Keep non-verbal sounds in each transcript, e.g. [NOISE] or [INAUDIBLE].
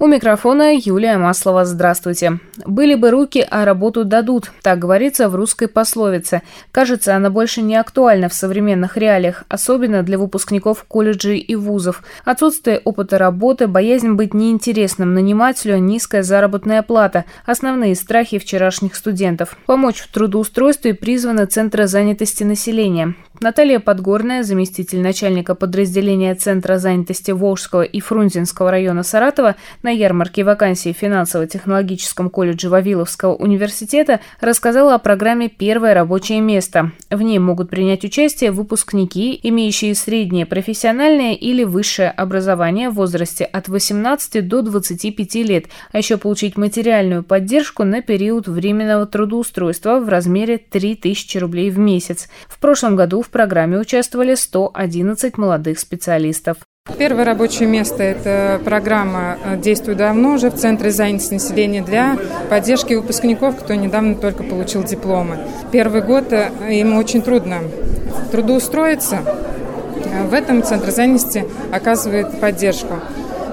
У микрофона Юлия Маслова. Здравствуйте. «Были бы руки, а работу дадут», так говорится в русской пословице. Кажется, она больше не актуальна в современных реалиях, особенно для выпускников колледжей и вузов. Отсутствие опыта работы, боязнь быть неинтересным нанимателю, низкая заработная плата – основные страхи вчерашних студентов. Помочь в трудоустройстве призваны Центры занятости населения. Наталья Подгорная, заместитель начальника подразделения Центра занятости Волжского и Фрунзенского района Саратова, на ярмарке вакансий в финансово-технологическом колледже Вавиловского университета, рассказала о программе «Первое рабочее место». В ней могут принять участие выпускники, имеющие среднее профессиональное или высшее образование в возрасте от 18 до 25 лет, а еще получить материальную поддержку на период временного трудоустройства в размере 3000 рублей в месяц. В прошлом году в программе участвовали 111 молодых специалистов. Первое рабочее место – это программа действует давно уже в Центре занятости населения для поддержки выпускников, кто недавно только получил дипломы. Первый год э, им очень трудно трудоустроиться. В этом Центр занятости оказывает поддержку.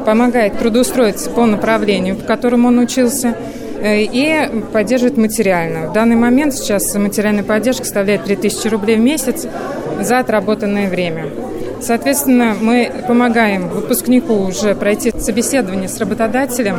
Помогает трудоустроиться по направлению, по которому он учился, э, и поддерживает материально. В данный момент сейчас материальная поддержка составляет 3000 рублей в месяц за отработанное время. Соответственно, мы помогаем выпускнику уже пройти собеседование с работодателем,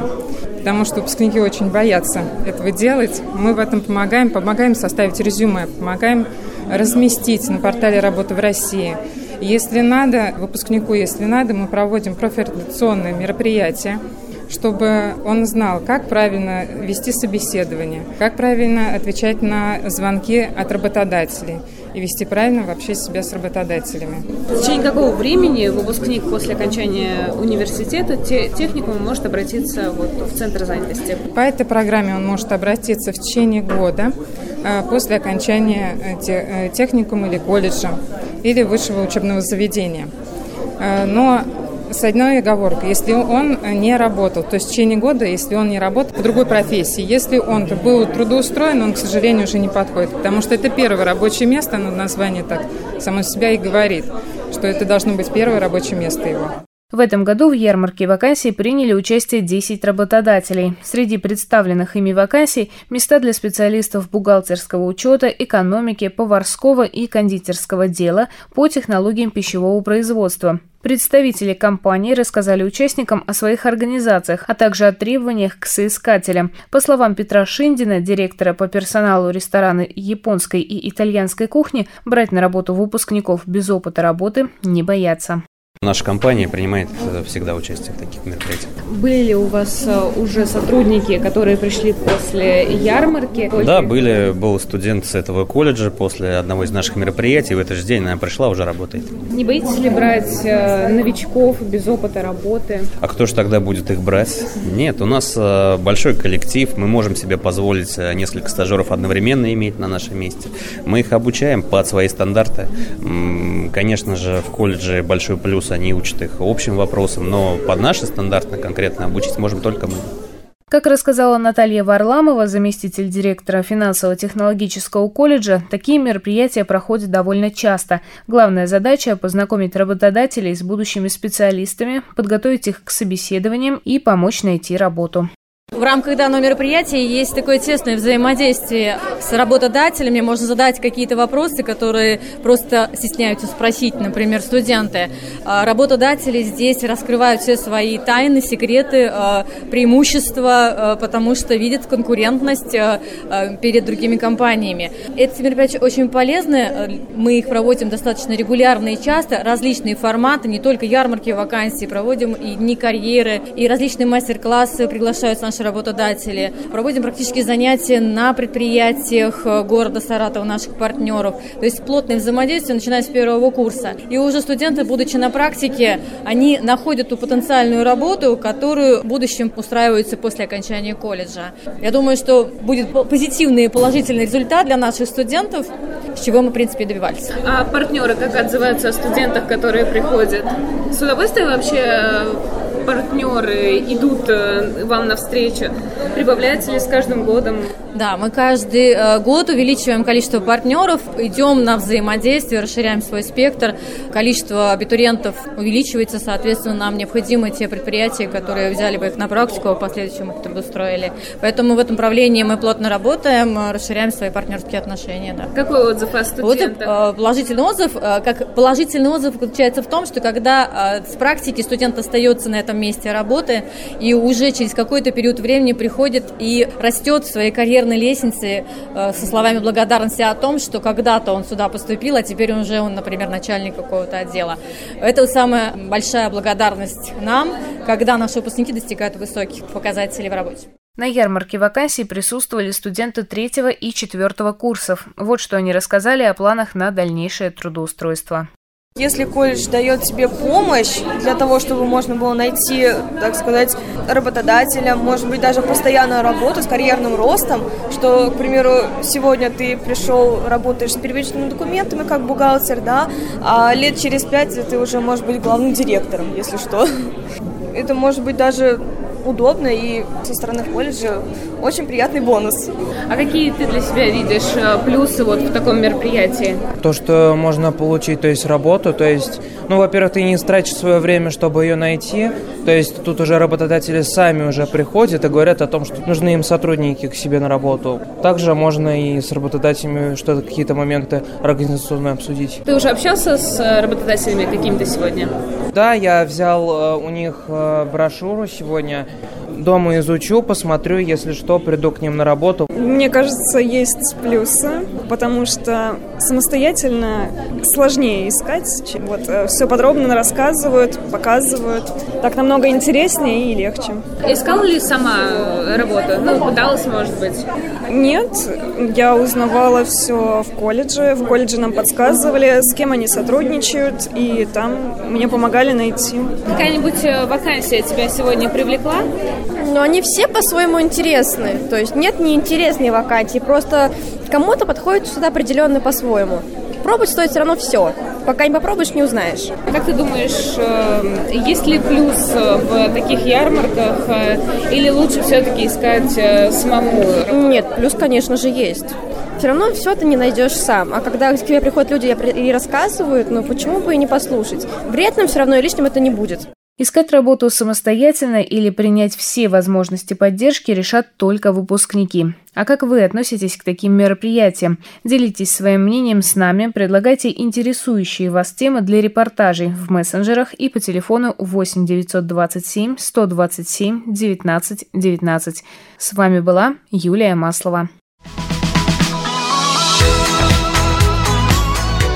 потому что выпускники очень боятся этого делать. Мы в этом помогаем, помогаем составить резюме, помогаем разместить на портале работы в России. Если надо, выпускнику, если надо, мы проводим профориентационные мероприятия, чтобы он знал, как правильно вести собеседование, как правильно отвечать на звонки от работодателей и вести правильно вообще себя с работодателями. В течение какого времени выпускник после окончания университета, те, техникума может обратиться вот в Центр занятости? По этой программе он может обратиться в течение года а, после окончания э, э, техникума или колледжа или высшего учебного заведения. Но с одной оговоркой, если он не работал, то есть в течение года, если он не работал в другой профессии, если он был трудоустроен, он, к сожалению, уже не подходит, потому что это первое рабочее место, но название так само себя и говорит, что это должно быть первое рабочее место его. В этом году в ярмарке вакансий приняли участие 10 работодателей. Среди представленных ими вакансий – места для специалистов бухгалтерского учета, экономики, поварского и кондитерского дела по технологиям пищевого производства. Представители компании рассказали участникам о своих организациях, а также о требованиях к соискателям. По словам Петра Шиндина, директора по персоналу ресторана японской и итальянской кухни, брать на работу выпускников без опыта работы не боятся. Наша компания принимает э, всегда участие в таких мероприятиях. Были ли у вас э, уже сотрудники, которые пришли после ярмарки? Да, были. Был студент с этого колледжа после одного из наших мероприятий. В этот же день она пришла, уже работает. Не боитесь ли брать э, новичков без опыта работы? А кто же тогда будет их брать? Нет, у нас большой коллектив. Мы можем себе позволить несколько стажеров одновременно иметь на нашем месте. Мы их обучаем под свои стандарты. Конечно же, в колледже большой плюс плюс они учат их общим вопросам, но под наши стандарты конкретно обучить можем только мы. Как рассказала Наталья Варламова, заместитель директора финансово-технологического колледжа, такие мероприятия проходят довольно часто. Главная задача – познакомить работодателей с будущими специалистами, подготовить их к собеседованиям и помочь найти работу. В рамках данного мероприятия есть такое тесное взаимодействие с работодателями. Можно задать какие-то вопросы, которые просто стесняются спросить, например, студенты. А, работодатели здесь раскрывают все свои тайны, секреты, а, преимущества, а, потому что видят конкурентность перед другими компаниями. Эти мероприятия очень полезны. Мы их проводим достаточно регулярно и часто. Различные форматы, не только ярмарки вакансий, проводим и дни карьеры, и различные мастер-классы приглашают наши работодатели. Проводим практически занятия на предприятиях э, города Саратова, наших партнеров. То есть плотное взаимодействие, начиная с первого курса. И уже студенты, будучи на практике, они находят ту потенциальную работу, которую в будущем устраиваются после окончания колледжа. Я думаю, что будет позитивный и положительный результат для наших студентов, с чего мы, в принципе, добивались. А партнеры как отзываются о студентах, которые приходят? С удовольствием вообще э, партнеры идут э, вам навстречу? Прибавляется ли с каждым годом? Да, мы каждый э, год увеличиваем количество партнеров, идем на взаимодействие, расширяем свой спектр. Количество абитуриентов увеличивается, соответственно, нам необходимы те предприятия, которые взяли бы их на практику, а в последующем их трудоустроили. Поэтому в этом направлении мы плотно работаем, расширяем свои партнерские отношения. Да. Какой отзыв о студентах? Отзыв, э, положительный отзыв. Как положительный отзыв заключается в том, что когда с практики студент остается на этом месте работы и уже через какой-то период времени приходит и растет в своей карьерной лестнице э, со словами благодарности о том, что когда-то он сюда поступил, а теперь он уже, он, например, начальник какого-то отдела. Это самая большая благодарность нам, когда наши выпускники достигают высоких показателей в работе. На ярмарке вакансий присутствовали студенты третьего и четвертого курсов. Вот что они рассказали о планах на дальнейшее трудоустройство. Если колледж дает тебе помощь для того, чтобы можно было найти, так сказать, работодателя, может быть, даже постоянную работу с карьерным ростом, что, к примеру, сегодня ты пришел, работаешь с первичными документами как бухгалтер, да, а лет через пять ты уже можешь быть главным директором, если что. [LAUGHS] Это может быть даже удобно и со стороны колледжа очень приятный бонус. А какие ты для себя видишь э, плюсы вот в таком мероприятии? То, что можно получить, то есть работу, то есть, ну, во-первых, ты не тратишь свое время, чтобы ее найти, то есть тут уже работодатели сами уже приходят и говорят о том, что нужны им сотрудники к себе на работу. Также можно и с работодателями что-то, какие-то моменты организационные обсудить. Ты уже общался с э, работодателями какими-то сегодня? Да, я взял э, у них брошюру сегодня, дома изучу, посмотрю, если что, приду к ним на работу. Мне кажется, есть плюсы, потому что самостоятельно сложнее искать. Чем вот э, все подробно рассказывают, показывают. Так намного интереснее и легче. Искала ли сама работу? Ну, пыталась, может быть? Нет, я узнавала все в колледже. В колледже нам подсказывали, с кем они сотрудничают, и там мне помогали найти. Какая-нибудь э, вакансия тебя сегодня привлекла? Но они все по-своему интересны. То есть нет неинтересной вакансии, просто кому-то подходит что-то определенное по-своему. Пробовать стоит все равно все. Пока не попробуешь, не узнаешь. Как ты думаешь, э, есть ли плюс э, в таких ярмарках э, или лучше все-таки искать самому? Нет, плюс, конечно же, есть все равно все ты не найдешь сам. А когда к тебе приходят люди и рассказывают, ну почему бы и не послушать? Вредным все равно и лишним это не будет. Искать работу самостоятельно или принять все возможности поддержки решат только выпускники. А как вы относитесь к таким мероприятиям? Делитесь своим мнением с нами, предлагайте интересующие вас темы для репортажей в мессенджерах и по телефону 8 927 127 19 19. С вами была Юлия Маслова.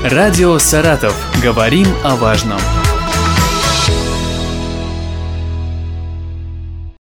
Радио «Саратов». Говорим о важном.